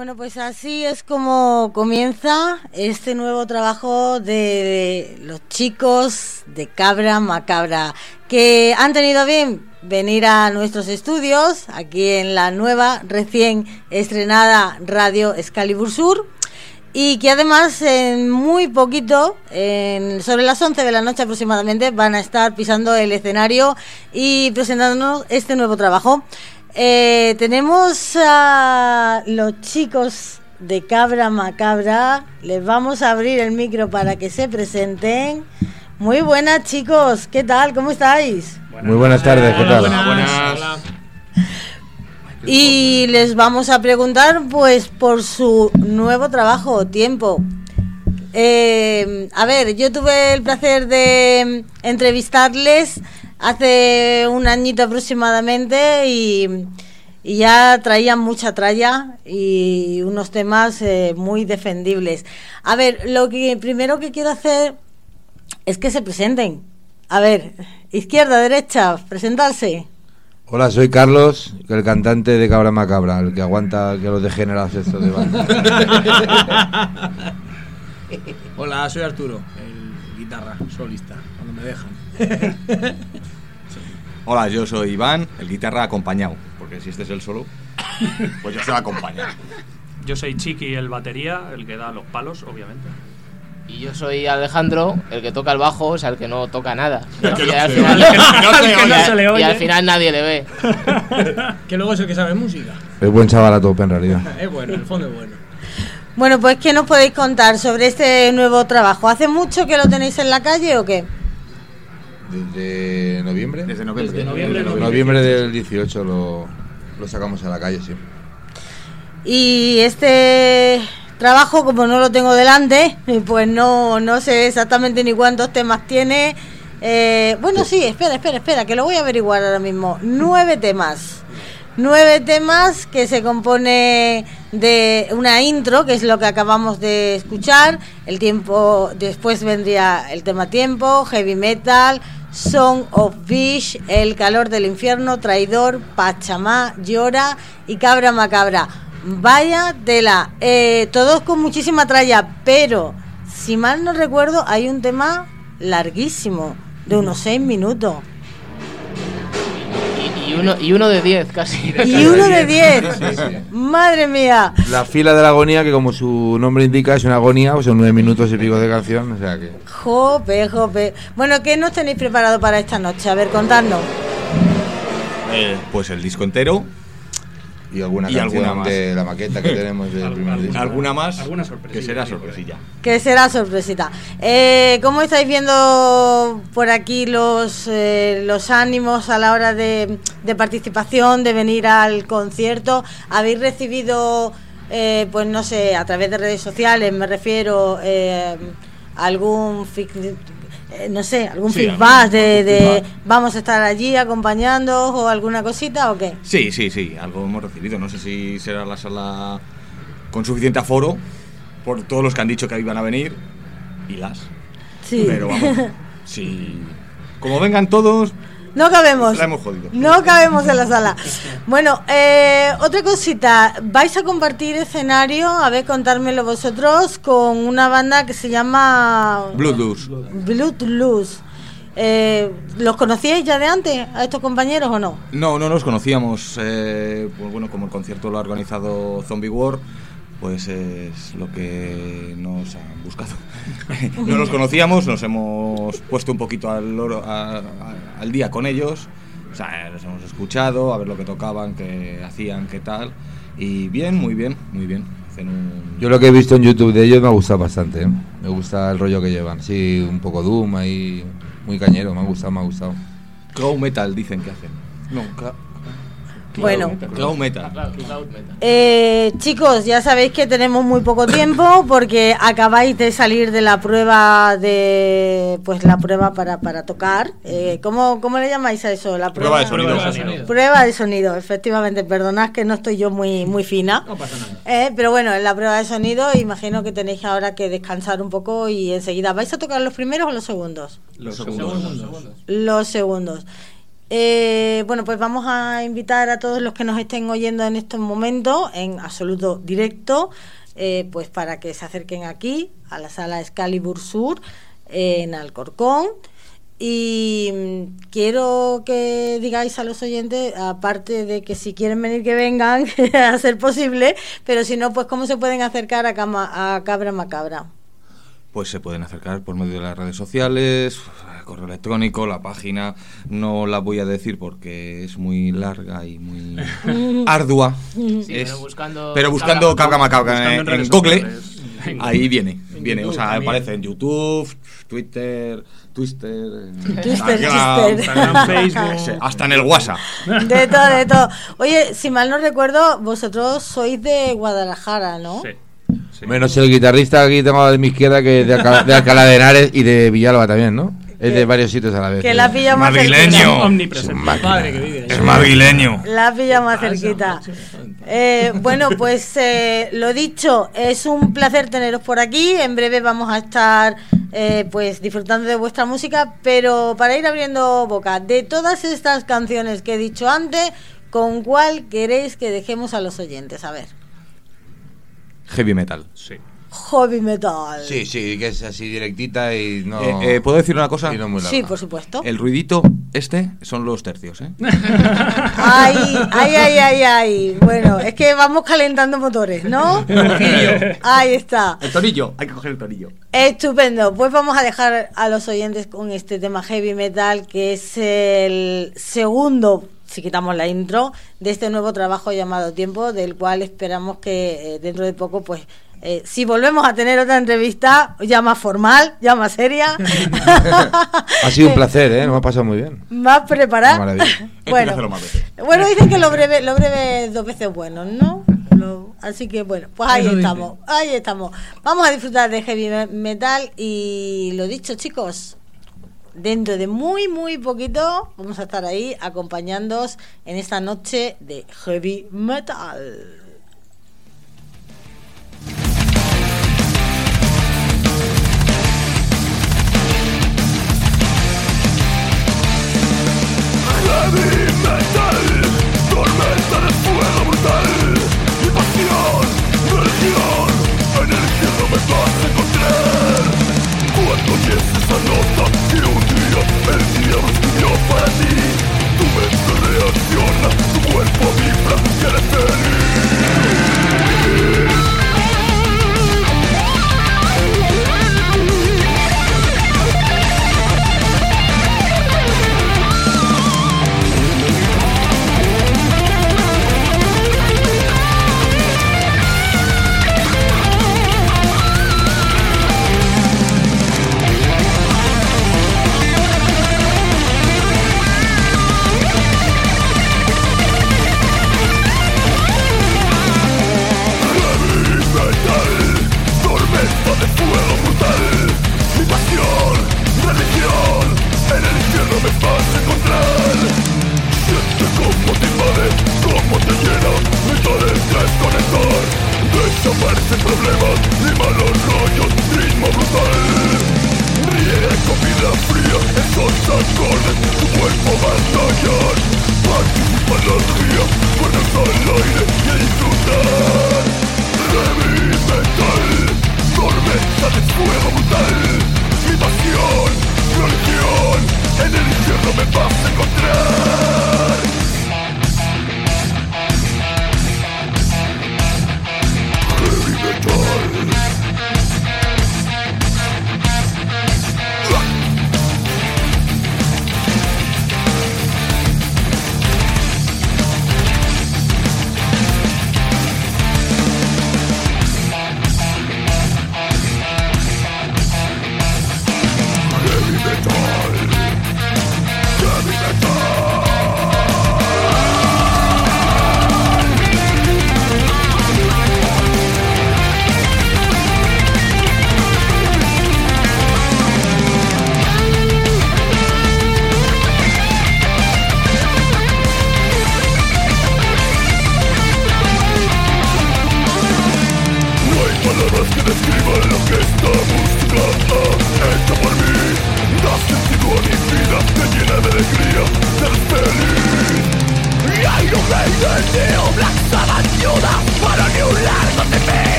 Bueno, pues así es como comienza este nuevo trabajo de los chicos de Cabra Macabra, que han tenido bien venir a nuestros estudios, aquí en la nueva, recién estrenada Radio Excalibur Sur, y que además en muy poquito, en, sobre las 11 de la noche aproximadamente, van a estar pisando el escenario y presentándonos este nuevo trabajo. Eh, tenemos a los chicos de Cabra Macabra. Les vamos a abrir el micro para que se presenten. Muy buenas chicos, ¿qué tal? ¿Cómo estáis? Muy buenas tardes, ¿qué tal? Buenas. Y les vamos a preguntar pues por su nuevo trabajo, tiempo. Eh, a ver, yo tuve el placer de entrevistarles hace un añito aproximadamente y, y ya traían mucha tralla y unos temas eh, muy defendibles. A ver, lo que primero que quiero hacer es que se presenten. A ver, izquierda, derecha, presentarse. Hola, soy Carlos, el cantante de Cabra Macabra, el que aguanta que los degenerados estos de banda. Hola, soy Arturo, el guitarra solista, cuando me dejan. Hola, yo soy Iván, el guitarra acompañado, porque si este es el solo, pues yo soy acompañado. Yo soy Chiqui, el batería, el que da los palos, obviamente. Y yo soy Alejandro, el que toca el bajo, o sea, el que no toca nada. Y, al final, al nadie le ve. que luego es el que sabe música. Es buen chaval a tope en realidad. Es bueno, en el fondo es bueno. Bueno, pues ¿qué nos podéis contar sobre este nuevo trabajo? ¿Hace mucho que lo tenéis en la calle o qué? Desde noviembre. Desde noviembre. Desde noviembre, Noviembre, noviembre. del 18 lo, lo sacamos a la calle, sí. Y este trabajo, como no lo tengo delante, pues no, no sé exactamente ni cuántos temas tiene. Eh, bueno, sí, espera, espera, espera, que lo voy a averiguar ahora mismo. Nueve temas. Nueve temas que se compone de una intro, que es lo que acabamos de escuchar. El tiempo, después vendría el tema tiempo, heavy metal, Song of Beach, El calor del infierno, Traidor, Pachamá, Llora y Cabra Macabra. Vaya tela, eh, todos con muchísima tralla, pero si mal no recuerdo, hay un tema larguísimo, de unos seis minutos. Y, uno, y uno de diez, casi. Y uno de diez. Madre mía. La fila de la agonía, que como su nombre indica, es una agonía, pues son nueve minutos y pico de canción, o sea que... Jope, jope. Bueno, ¿qué nos tenéis preparado para esta noche? A ver, contadnos. Eh, pues el disco entero, Y alguna Y canción alguna más. de la maqueta que tenemos del primer disco. alguna más, Alguna sorpresilla, que será sorpresilla. Que será sorpresita. Eh, ¿Cómo estáis viendo por aquí los, eh, los ánimos a la hora de, de participación, de venir al concierto? ¿Habéis recibido eh, pues no sé, a través de redes sociales, me refiero eh, algún fic- eh, no sé, algún Sí, feedback algún- de, de feedback. vamos a estar allí acompañando o alguna cosita o qué? Sí, sí, sí, algo hemos recibido. No sé si será la sala con suficiente aforo por todos los que han dicho que iban a venir y las. Sí. Pero vamos, si. Como vengan todos, No cabemos. la hemos jodido. No cabemos en la sala. Bueno, eh, otra cosita. Vais a compartir escenario, a ver, contármelo vosotros, con una banda que se llama Bloodlust. Bloodlust. Eh, ¿Los conocíais ya de antes a estos compañeros o no? No, no nos conocíamos. eh, pues bueno, como el concierto lo ha organizado Zombie War, pues es lo que nos han buscado. no los conocíamos, nos hemos puesto un poquito al, loro- a- a- al día con ellos. O sea, los hemos escuchado, a ver lo que tocaban, qué hacían, qué tal. Y bien, muy bien, muy bien. Hacen un... Yo lo que he visto en YouTube de ellos me ha gustado bastante. ¿eh? Me gusta el rollo que llevan. Sí, un poco Doom ahí, muy cañero. Me ha gustado, me ha gustado. Cloud metal dicen que hacen. No, cla- Bueno. Cloud metal. Eh, chicos, ya sabéis que tenemos muy poco tiempo porque acabáis de salir de la prueba de, pues la prueba para, para tocar. Eh, ¿cómo, ¿Cómo le llamáis a eso? La Prueba de sonido. Prueba de sonido. Prueba de sonido, efectivamente. Perdonad que no estoy yo muy, muy fina. No pasa nada. Eh, pero bueno, en la prueba de sonido imagino que tenéis ahora que descansar un poco y enseguida. ¿Vais a tocar los primeros o los segundos? Los segundos. Los segundos. Eh, bueno, pues vamos a invitar a todos los que nos estén oyendo en estos momentos, en absoluto directo, eh, pues para que se acerquen aquí, a la sala Excalibur Sur, en Alcorcón. Y mm, quiero que digáis a los oyentes, aparte de que si quieren venir, que vengan, a ser posible, pero si no, pues cómo se pueden acercar a, Cama- a Cabra Macabra. Pues se pueden acercar por medio de las redes sociales, correo electrónico, la página. No la voy a decir porque es muy larga y muy ardua. Sí, Es- pero buscando. pero buscando Cabra Macabra Buscando en en, en Google, sociales. ahí viene. En viene, o sea, también. aparece en YouTube, Twitter, Twister, Twister, Instagram. Instagram, Facebook. hasta en el WhatsApp. De todo, de todo. Oye, si mal no recuerdo, vosotros sois de Guadalajara, ¿no? Sí. Sí. Menos el guitarrista que aquí tengo de mi izquierda, que es de, Alcalá, de Alcalá de Henares y de Villalba también, ¿no? Es de varios sitios a la vez. Que la pilla más cerquita. Omnipresente. Es madrileño. La pilla más cerquita. Eh, bueno, pues eh, lo dicho, es un placer teneros por aquí. En breve vamos a estar eh, pues disfrutando de vuestra música, pero para ir abriendo boca, de todas estas canciones que he dicho antes, ¿con cuál queréis que dejemos a los oyentes? A ver. Heavy metal. Sí. Heavy metal. Sí, sí, que es así directita y no. Eh, eh, ¿Puedo decir una cosa? y no muy larga. Sí, por supuesto. El ruidito este son los tercios, ¿eh? Ay, ay, ay, ay, ay. Bueno, es que vamos calentando motores, ¿no? Ahí está. El torillo, hay que coger el torillo. Estupendo. Pues vamos a dejar a los oyentes con este tema heavy metal, que es el segundo, si quitamos la intro, de este nuevo trabajo llamado Tiempo, del cual esperamos que eh, dentro de poco, pues, eh, si volvemos a tener otra entrevista, ya más formal, ya más seria, Ha sido un placer, ¿eh? Nos ha pasado muy bien. más preparada. Bueno, bueno, dicen que lo breve, lo breve es dos veces bueno, ¿no? Lo- así que bueno, pues ahí Eso estamos, ahí estamos. Vamos a disfrutar de heavy me- metal y lo dicho, chicos, dentro de muy, muy poquito vamos a estar ahí acompañándoos en esta noche de heavy metal. Acordes tu cuerpo batallan Participa en la energía, cuerdas al aire y a disfrutar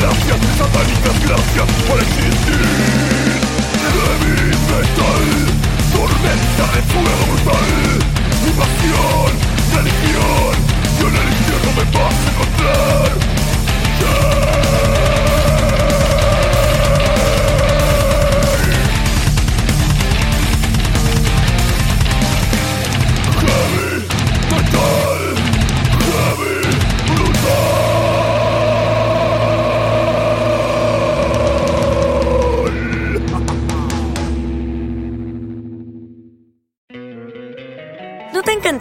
gracias, satánicas gracias por existir Heavy metal, tormenta de fuego brutal Mi pasión, religión, yo en el infierno me vas a encontrar